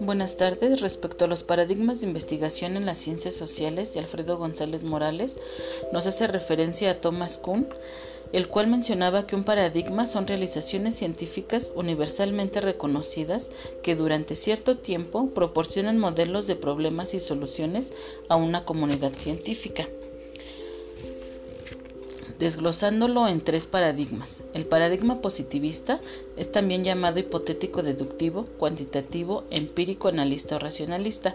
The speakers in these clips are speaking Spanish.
Buenas tardes. Respecto a los paradigmas de investigación en las ciencias sociales de Alfredo González Morales, nos hace referencia a Thomas Kuhn, el cual mencionaba que un paradigma son realizaciones científicas universalmente reconocidas que durante cierto tiempo proporcionan modelos de problemas y soluciones a una comunidad científica desglosándolo en tres paradigmas. El paradigma positivista es también llamado hipotético deductivo, cuantitativo, empírico analista o racionalista.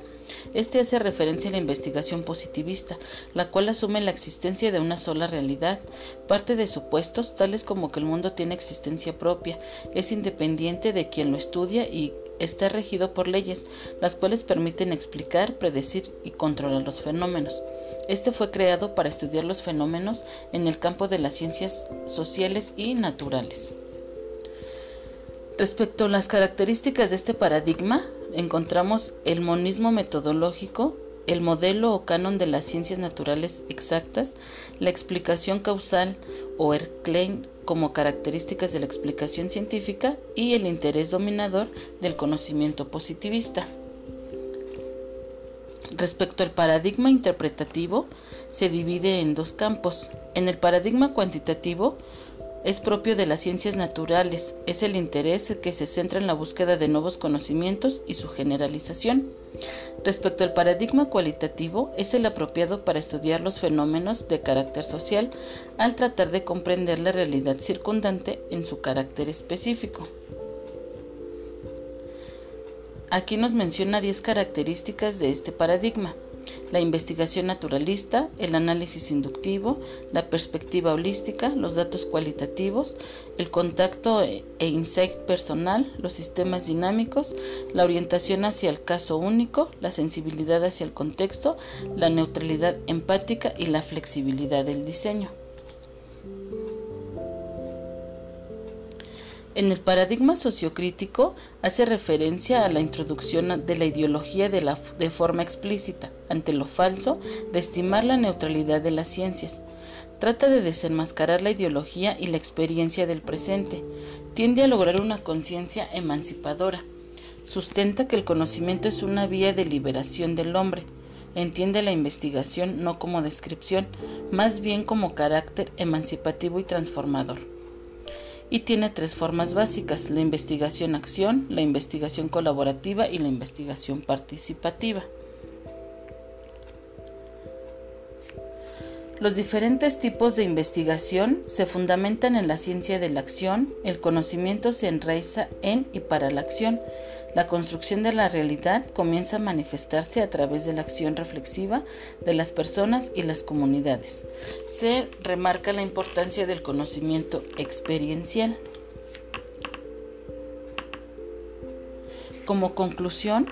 Este hace referencia a la investigación positivista, la cual asume la existencia de una sola realidad, parte de supuestos tales como que el mundo tiene existencia propia, es independiente de quien lo estudia y está regido por leyes, las cuales permiten explicar, predecir y controlar los fenómenos. Este fue creado para estudiar los fenómenos en el campo de las ciencias sociales y naturales. Respecto a las características de este paradigma, encontramos el monismo metodológico, el modelo o canon de las ciencias naturales exactas, la explicación causal o Erklein como características de la explicación científica y el interés dominador del conocimiento positivista. Respecto al paradigma interpretativo, se divide en dos campos. En el paradigma cuantitativo, es propio de las ciencias naturales, es el interés que se centra en la búsqueda de nuevos conocimientos y su generalización. Respecto al paradigma cualitativo, es el apropiado para estudiar los fenómenos de carácter social al tratar de comprender la realidad circundante en su carácter específico. Aquí nos menciona 10 características de este paradigma. La investigación naturalista, el análisis inductivo, la perspectiva holística, los datos cualitativos, el contacto e insight personal, los sistemas dinámicos, la orientación hacia el caso único, la sensibilidad hacia el contexto, la neutralidad empática y la flexibilidad del diseño. En el paradigma sociocrítico hace referencia a la introducción de la ideología de, la, de forma explícita, ante lo falso, de estimar la neutralidad de las ciencias. Trata de desenmascarar la ideología y la experiencia del presente. Tiende a lograr una conciencia emancipadora. Sustenta que el conocimiento es una vía de liberación del hombre. Entiende la investigación no como descripción, más bien como carácter emancipativo y transformador y tiene tres formas básicas, la investigación-acción, la investigación colaborativa y la investigación participativa. Los diferentes tipos de investigación se fundamentan en la ciencia de la acción, el conocimiento se enraiza en y para la acción, la construcción de la realidad comienza a manifestarse a través de la acción reflexiva de las personas y las comunidades. Se remarca la importancia del conocimiento experiencial. Como conclusión,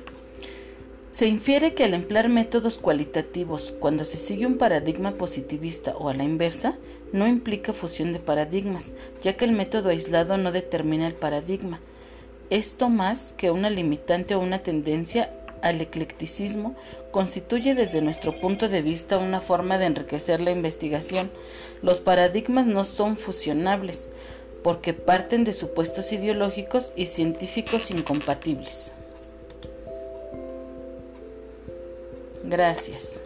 se infiere que al emplear métodos cualitativos cuando se sigue un paradigma positivista o a la inversa, no implica fusión de paradigmas, ya que el método aislado no determina el paradigma, esto más que una limitante o una tendencia al eclecticismo constituye desde nuestro punto de vista una forma de enriquecer la investigación. Los paradigmas no son fusionables porque parten de supuestos ideológicos y científicos incompatibles. Gracias.